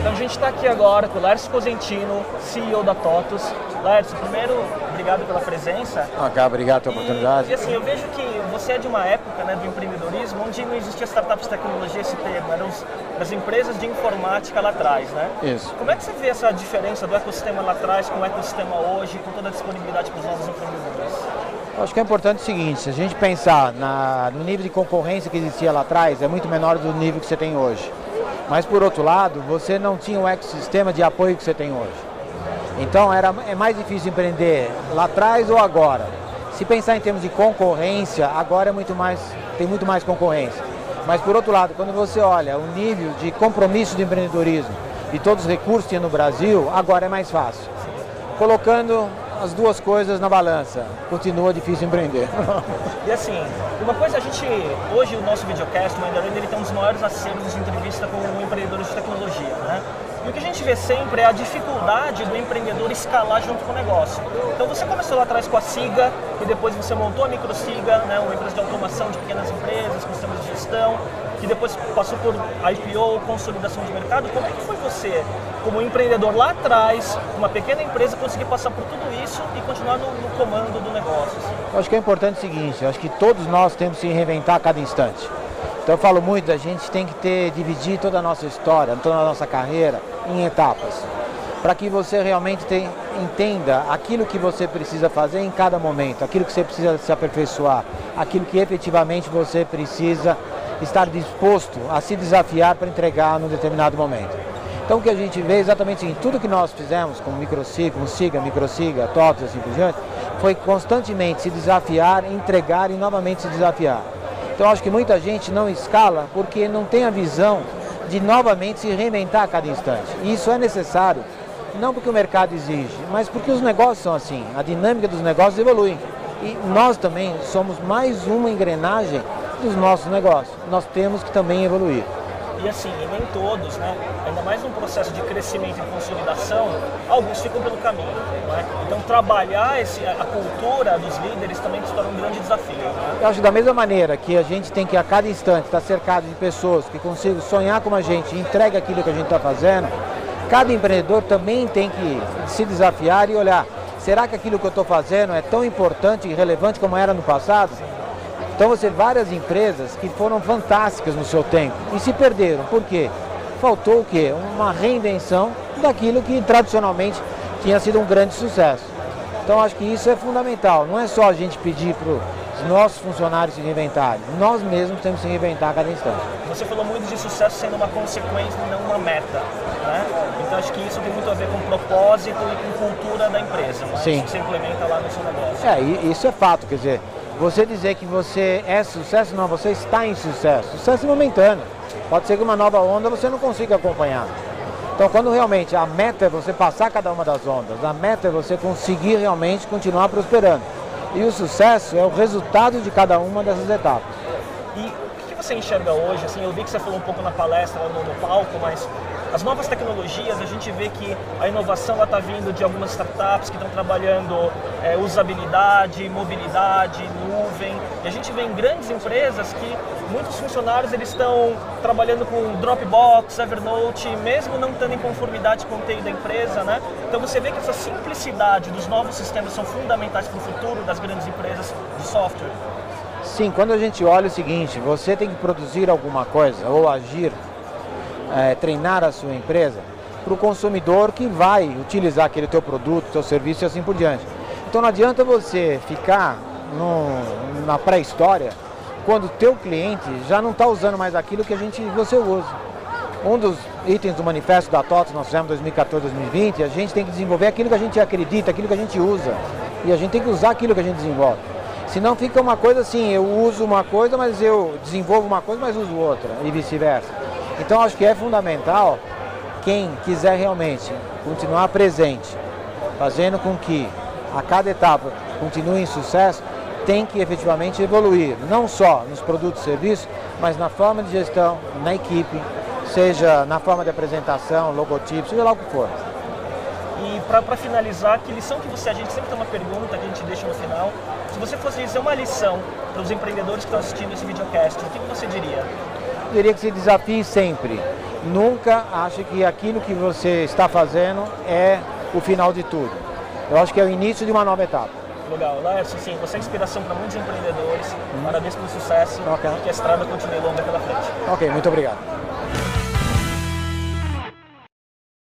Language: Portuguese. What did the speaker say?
Então a gente está aqui agora com o Lércio Cosentino, CEO da TOTUS. Lércio, primeiro, obrigado pela presença. Ok, obrigado pela oportunidade. e assim, eu vejo que você é de uma época né, do empreendedorismo onde não existia startups de tecnologia, esse termo, eram as empresas de informática lá atrás, né? Isso. Como é que você vê essa diferença do ecossistema lá atrás com o ecossistema hoje, com toda a disponibilidade para os novos empreendedores? Acho que é importante o seguinte, se a gente pensar na- no nível de concorrência que existia lá atrás, é muito menor do nível que você tem hoje. Mas por outro lado, você não tinha o ecossistema de apoio que você tem hoje. Então era, é mais difícil empreender lá atrás ou agora. Se pensar em termos de concorrência, agora é muito mais, tem muito mais concorrência. Mas por outro lado, quando você olha o nível de compromisso de empreendedorismo e todos os recursos que tinha no Brasil, agora é mais fácil. Colocando as duas coisas na balança, continua difícil empreender. E assim, uma coisa a gente, hoje o nosso videocast, o Mandarin, ele tem um dos maiores acervos de entrevista com empreendedores de tecnologia, né? E o que a gente vê sempre é a dificuldade do empreendedor escalar junto com o negócio. Então você começou lá atrás com a Siga, e depois você montou a MicroSiga, né, uma empresa de automação de pequenas empresas, com sistemas de gestão, que depois passou por IPO, consolidação de mercado. Como é que foi você, como empreendedor lá atrás, uma pequena empresa, conseguir passar por tudo isso e continuar no, no comando do negócio? assim? Acho que é importante o seguinte, acho que todos nós temos que se reinventar a cada instante. Então eu falo muito, a gente tem que ter, dividir toda a nossa história, toda a nossa carreira em etapas. Para que você realmente tem- entenda aquilo que você precisa fazer em cada momento, aquilo que você precisa se aperfeiçoar, aquilo que efetivamente você precisa estar disposto a se desafiar para entregar num determinado momento. Então o que a gente vê é exatamente o seguinte, tudo que nós fizemos com microsiga, com siga, microsiga, TOTS assim por diante, foi constantemente se desafiar, entregar e novamente se desafiar. Então acho que muita gente não escala porque não tem a visão de novamente se reinventar a cada instante. E isso é necessário, não porque o mercado exige, mas porque os negócios são assim, a dinâmica dos negócios evolui. E nós também somos mais uma engrenagem dos nossos negócios. Nós temos que também evoluir. E assim, e nem todos, né? Ainda mais num processo de crescimento e consolidação, alguns ficam pelo caminho. É? Então trabalhar esse, a cultura dos líderes também se torna um grande desafio. Né? Eu acho que da mesma maneira que a gente tem que a cada instante estar cercado de pessoas que consigam sonhar como a gente e entregue aquilo que a gente está fazendo, cada empreendedor também tem que se desafiar e olhar, será que aquilo que eu estou fazendo é tão importante e relevante como era no passado? Então você várias empresas que foram fantásticas no seu tempo e se perderam. Por quê? Faltou o quê? Uma reinvenção daquilo que tradicionalmente tinha sido um grande sucesso. Então acho que isso é fundamental. Não é só a gente pedir para os nossos funcionários se reinventarem. Nós mesmos temos que se reinventar a cada instante. Você falou muito de sucesso sendo uma consequência e não uma meta. Né? Então acho que isso tem muito a ver com propósito e com cultura da empresa. Né? Sim. Que você implementa lá no seu negócio. É, isso é fato, quer dizer, você dizer que você é sucesso, não, você está em sucesso. Sucesso momentâneo. Pode ser que uma nova onda você não consiga acompanhar. Então, quando realmente a meta é você passar cada uma das ondas, a meta é você conseguir realmente continuar prosperando. E o sucesso é o resultado de cada uma dessas etapas. E você enxerga hoje? Assim, eu vi que você falou um pouco na palestra, no, no palco, mas as novas tecnologias, a gente vê que a inovação está vindo de algumas startups que estão trabalhando é, usabilidade, mobilidade, nuvem. E a gente vê em grandes empresas que muitos funcionários eles estão trabalhando com Dropbox, Evernote, mesmo não estando em conformidade com o TI da empresa, né? Então você vê que essa simplicidade dos novos sistemas são fundamentais para o futuro das grandes empresas de software. Sim, quando a gente olha o seguinte, você tem que produzir alguma coisa ou agir, eh, treinar a sua empresa para o consumidor que vai utilizar aquele teu produto, teu serviço e assim por diante. Então não adianta você ficar no- na pré-história quando o teu cliente já não está usando mais aquilo que a gente você usa. Um dos itens do manifesto da TOTS nós fizemos em 2014, 2020, a gente tem que desenvolver aquilo que a gente acredita, aquilo que a gente usa. E a gente tem que usar aquilo que a gente desenvolve. Senão fica uma coisa assim, eu uso uma coisa, mas eu desenvolvo uma coisa, mas uso outra, e vice-versa. Então acho que é fundamental quem quiser realmente continuar presente, fazendo com que a cada etapa continue em sucesso, tem que efetivamente evoluir, não só nos produtos e serviços, mas na forma de gestão, na equipe, seja na forma de apresentação, logotipo, seja lá o que for. E para finalizar, que lição que você, a gente sempre tem uma pergunta que a gente deixa no final. Se você fosse dizer uma lição para os empreendedores que estão assistindo esse videocast, o que, que você diria? Eu diria que se desafie sempre nunca ache que aquilo que você está fazendo é o final de tudo. Eu acho que é o início de uma nova etapa. Legal, Lércio, sim, você é inspiração para muitos empreendedores. Parabéns pelo sucesso Ok. e que a estrada continue longa pela frente. Ok, muito obrigado.